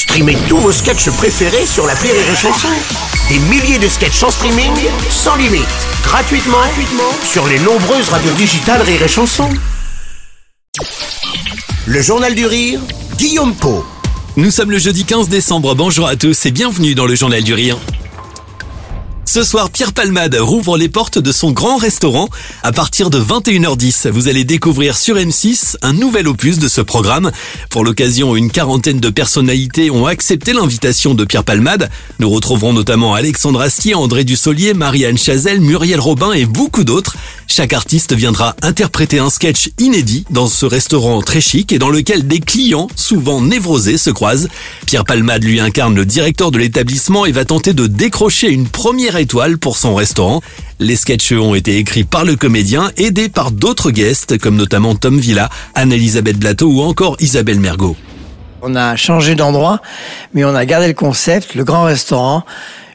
Streamez tous vos sketchs préférés sur la Rire et Chanson. Des milliers de sketchs en streaming, sans limite, gratuitement, sur les nombreuses radios digitales Rire et Chanson. Le Journal du Rire, Guillaume Po. Nous sommes le jeudi 15 décembre, bonjour à tous et bienvenue dans le Journal du Rire. Ce soir, Pierre Palmade rouvre les portes de son grand restaurant. À partir de 21h10, vous allez découvrir sur M6 un nouvel opus de ce programme. Pour l'occasion, une quarantaine de personnalités ont accepté l'invitation de Pierre Palmade. Nous retrouverons notamment Alexandre Astier, André Dussolier, Marianne Chazelle, Muriel Robin et beaucoup d'autres. Chaque artiste viendra interpréter un sketch inédit dans ce restaurant très chic et dans lequel des clients, souvent névrosés, se croisent. Pierre Palmade lui incarne le directeur de l'établissement et va tenter de décrocher une première étoile pour son restaurant. Les sketchs ont été écrits par le comédien, aidés par d'autres guests, comme notamment Tom Villa, Anne-Elisabeth Blateau ou encore Isabelle Mergot. On a changé d'endroit, mais on a gardé le concept, le grand restaurant,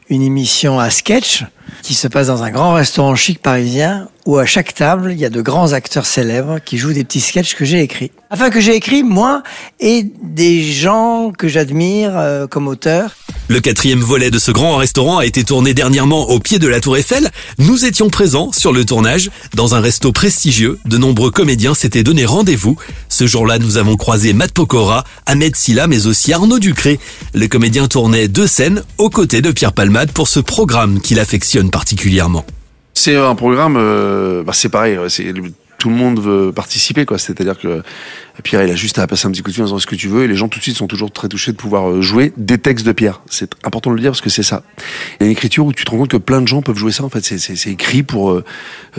une émission à sketch qui se passe dans un grand restaurant chic parisien où à chaque table, il y a de grands acteurs célèbres qui jouent des petits sketchs que j'ai écrits. Enfin, que j'ai écrits, moi, et des gens que j'admire euh, comme auteurs. Le quatrième volet de ce grand restaurant a été tourné dernièrement au pied de la Tour Eiffel. Nous étions présents sur le tournage. Dans un resto prestigieux, de nombreux comédiens s'étaient donné rendez-vous. Ce jour-là, nous avons croisé Matt Pokora, Ahmed Silla, mais aussi Arnaud Ducré. Le comédien tournait deux scènes aux côtés de Pierre Palmade pour ce programme qu'il affectionne particulièrement. C'est un programme, euh, bah c'est pareil, tout le monde veut participer, quoi. C'est-à-dire que Pierre, il a juste à passer un petit coup de fil en disant ce que tu veux, et les gens tout de suite sont toujours très touchés de pouvoir euh, jouer des textes de Pierre. C'est important de le dire parce que c'est ça. Il y a une écriture où tu te rends compte que plein de gens peuvent jouer ça. En fait, c'est écrit pour euh,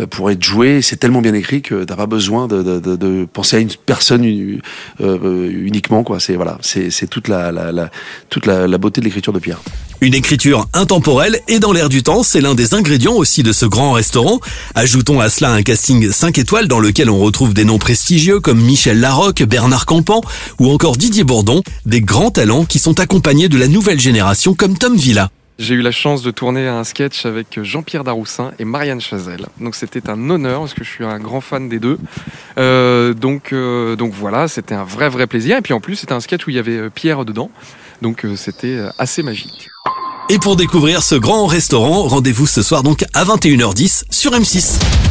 pour être joué. C'est tellement bien écrit que t'as pas besoin de, penser à une personne uniquement, quoi. C'est voilà, c'est toute la, toute la beauté de l'écriture de Pierre. Une écriture intemporelle et dans l'air du temps, c'est l'un des ingrédients aussi de ce grand restaurant. Ajoutons à cela un casting 5 étoiles dans lequel on retrouve des noms prestigieux comme Michel Larocque, Bernard Campan ou encore Didier Bourdon, des grands talents qui sont accompagnés de la nouvelle génération comme Tom Villa. J'ai eu la chance de tourner un sketch avec Jean-Pierre Daroussin et Marianne Chazelle. Donc c'était un honneur parce que je suis un grand fan des deux. Euh, donc, euh, donc voilà, c'était un vrai vrai plaisir. Et puis en plus c'était un sketch où il y avait euh, Pierre dedans. Donc c'était assez magique. Et pour découvrir ce grand restaurant, rendez-vous ce soir donc à 21h10 sur M6.